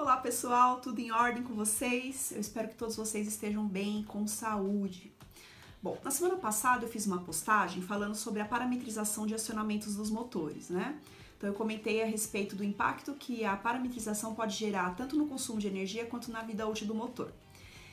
Olá pessoal, tudo em ordem com vocês? Eu espero que todos vocês estejam bem, com saúde. Bom, na semana passada eu fiz uma postagem falando sobre a parametrização de acionamentos dos motores, né? Então eu comentei a respeito do impacto que a parametrização pode gerar tanto no consumo de energia quanto na vida útil do motor.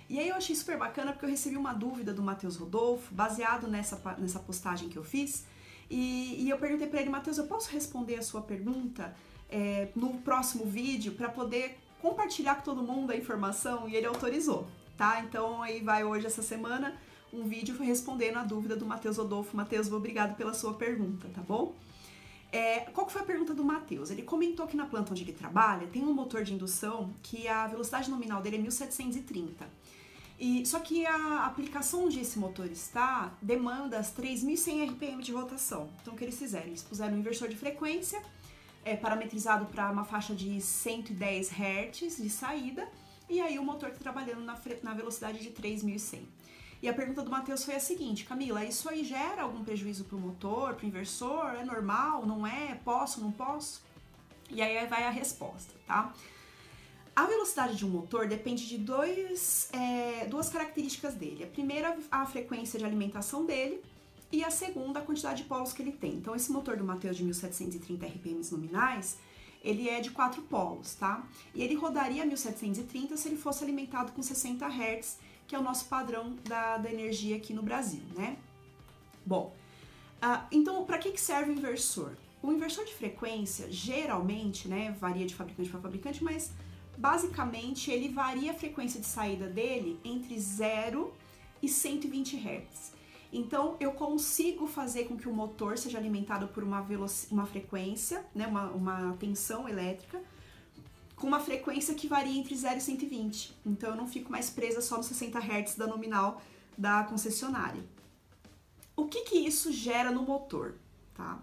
E aí eu achei super bacana porque eu recebi uma dúvida do Matheus Rodolfo, baseado nessa, nessa postagem que eu fiz, e, e eu perguntei para ele, Matheus, eu posso responder a sua pergunta é, no próximo vídeo para poder compartilhar com todo mundo a informação e ele autorizou, tá? Então aí vai hoje, essa semana, um vídeo respondendo a dúvida do Matheus Rodolfo. Matheus, obrigado pela sua pergunta, tá bom? É, qual que foi a pergunta do Matheus? Ele comentou que na planta onde ele trabalha tem um motor de indução que a velocidade nominal dele é 1730. E, só que a aplicação onde esse motor está demanda as 3.100 RPM de rotação. Então o que eles fizeram? Eles puseram um inversor de frequência é, parametrizado para uma faixa de 110 Hz de saída, e aí o motor está trabalhando na, na velocidade de 3.100. E a pergunta do Matheus foi a seguinte, Camila, isso aí gera algum prejuízo para o motor, para o inversor? É normal? Não é? Posso? Não posso? E aí vai a resposta, tá? A velocidade de um motor depende de dois, é, duas características dele. A primeira, a frequência de alimentação dele, e a segunda, a quantidade de polos que ele tem. Então, esse motor do Mateus de 1730 RPMs nominais, ele é de 4 polos, tá? E ele rodaria 1730 se ele fosse alimentado com 60 Hz, que é o nosso padrão da, da energia aqui no Brasil, né? Bom, uh, então, para que, que serve o inversor? O inversor de frequência, geralmente, né, varia de fabricante para fabricante, mas basicamente ele varia a frequência de saída dele entre 0 e 120 Hz. Então eu consigo fazer com que o motor seja alimentado por uma, uma frequência, né, uma, uma tensão elétrica, com uma frequência que varia entre 0 e 120. Então eu não fico mais presa só nos 60 Hz da nominal da concessionária. O que, que isso gera no motor? Tá?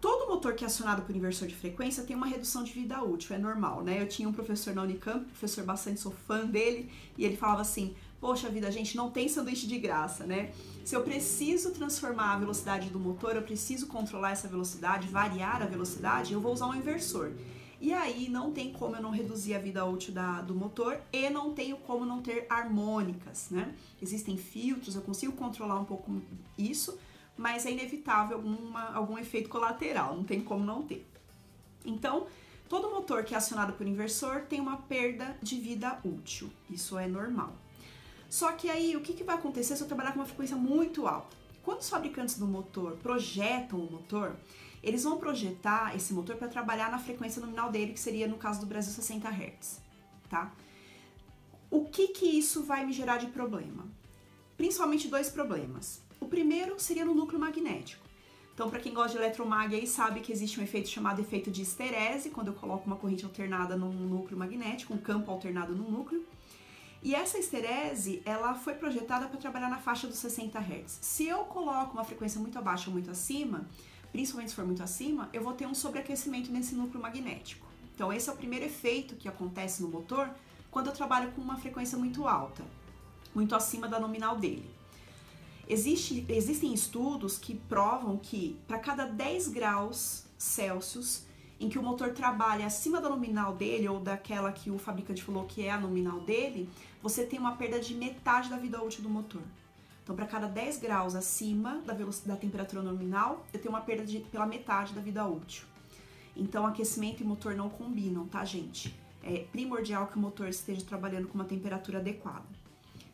Todo motor que é acionado por inversor de frequência tem uma redução de vida útil, é normal, né? Eu tinha um professor na Unicamp, professor bastante sou fã dele, e ele falava assim: poxa vida, gente, não tem sanduíche de graça, né? Se eu preciso transformar a velocidade do motor, eu preciso controlar essa velocidade, variar a velocidade, eu vou usar um inversor. E aí não tem como eu não reduzir a vida útil da, do motor e não tenho como não ter harmônicas, né? Existem filtros, eu consigo controlar um pouco isso, mas é inevitável alguma, algum efeito colateral, não tem como não ter. Então, todo motor que é acionado por inversor tem uma perda de vida útil, isso é normal. Só que aí, o que, que vai acontecer se eu trabalhar com uma frequência muito alta? Quando os fabricantes do motor projetam o motor, eles vão projetar esse motor para trabalhar na frequência nominal dele, que seria, no caso do Brasil, 60 Hz, tá? O que que isso vai me gerar de problema? Principalmente dois problemas. O primeiro seria no núcleo magnético. Então, para quem gosta de eletromag aí sabe que existe um efeito chamado efeito de esterese, quando eu coloco uma corrente alternada num núcleo magnético, um campo alternado num núcleo. E essa esterese, ela foi projetada para trabalhar na faixa dos 60 Hz. Se eu coloco uma frequência muito abaixo ou muito acima, principalmente se for muito acima, eu vou ter um sobreaquecimento nesse núcleo magnético. Então esse é o primeiro efeito que acontece no motor quando eu trabalho com uma frequência muito alta, muito acima da nominal dele. Existe, existem estudos que provam que para cada 10 graus Celsius em que o motor trabalha acima da nominal dele ou daquela que o fabricante falou que é a nominal dele, você tem uma perda de metade da vida útil do motor. Então, para cada 10 graus acima da, da temperatura nominal, eu tenho uma perda de, pela metade da vida útil. Então, aquecimento e motor não combinam, tá, gente? É primordial que o motor esteja trabalhando com uma temperatura adequada.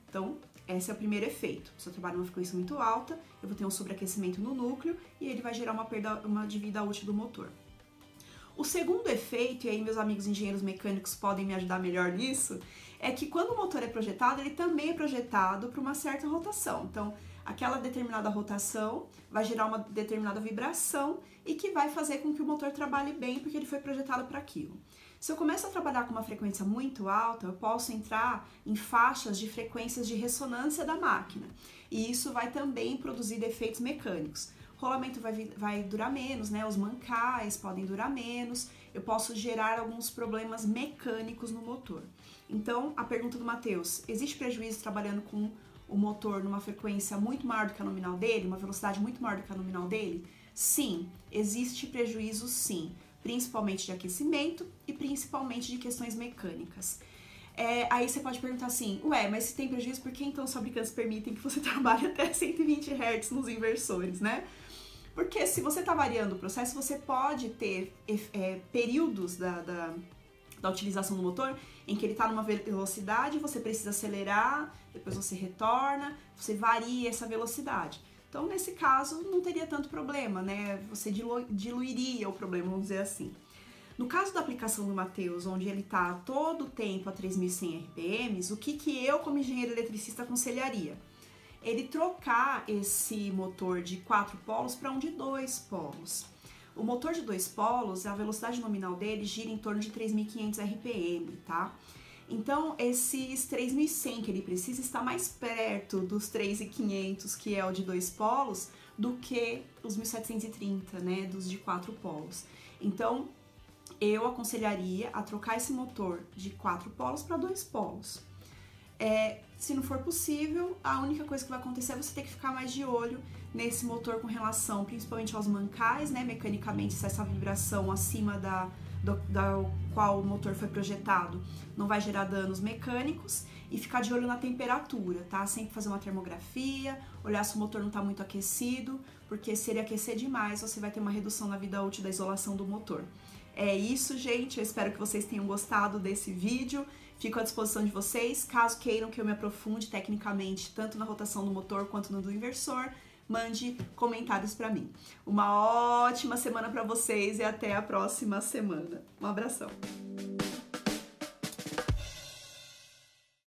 Então, esse é o primeiro efeito. Se eu trabalho numa frequência muito alta, eu vou ter um sobreaquecimento no núcleo e ele vai gerar uma perda uma de vida útil do motor. O segundo efeito, e aí meus amigos engenheiros mecânicos podem me ajudar melhor nisso, é que quando o motor é projetado, ele também é projetado para uma certa rotação. Então, aquela determinada rotação vai gerar uma determinada vibração e que vai fazer com que o motor trabalhe bem porque ele foi projetado para aquilo. Se eu começo a trabalhar com uma frequência muito alta, eu posso entrar em faixas de frequências de ressonância da máquina. E isso vai também produzir defeitos mecânicos rolamento vai, vai durar menos, né? Os mancais podem durar menos, eu posso gerar alguns problemas mecânicos no motor. Então, a pergunta do Matheus: existe prejuízo trabalhando com o motor numa frequência muito maior do que a nominal dele, uma velocidade muito maior do que a nominal dele? Sim, existe prejuízo sim. principalmente de aquecimento e principalmente de questões mecânicas. É, aí você pode perguntar assim, ué, mas se tem prejuízo, por que então os fabricantes permitem que você trabalhe até 120 Hz nos inversores, né? Porque se você está variando o processo, você pode ter é, períodos da, da, da, utilização do motor em que ele está numa velocidade, você precisa acelerar, depois você retorna, você varia essa velocidade. Então, nesse caso, não teria tanto problema, né? Você dilu diluiria o problema, vamos dizer assim. No caso da aplicação do Mateus, onde ele está todo o tempo a 3.100 RPMs, o que, que eu, como engenheiro eletricista, aconselharia? Ele trocar esse motor de quatro polos para um de dois polos. O motor de dois polos, a velocidade nominal dele gira em torno de 3.500 RPM, tá? Então, esses 3.100 que ele precisa está mais perto dos 3.500, que é o de dois polos, do que os 1.730, né, dos de quatro polos. Então, eu aconselharia a trocar esse motor de quatro polos para dois polos. É, se não for possível, a única coisa que vai acontecer é você ter que ficar mais de olho nesse motor com relação principalmente aos mancais, né? Mecanicamente, se essa vibração acima da, do, da qual o motor foi projetado não vai gerar danos mecânicos e ficar de olho na temperatura, tá? Sempre fazer uma termografia, olhar se o motor não está muito aquecido, porque se ele aquecer demais, você vai ter uma redução na vida útil da isolação do motor. É isso, gente. Eu espero que vocês tenham gostado desse vídeo. Fico à disposição de vocês. Caso queiram que eu me aprofunde tecnicamente, tanto na rotação do motor quanto no do inversor, mande comentários para mim. Uma ótima semana para vocês e até a próxima semana. Um abração.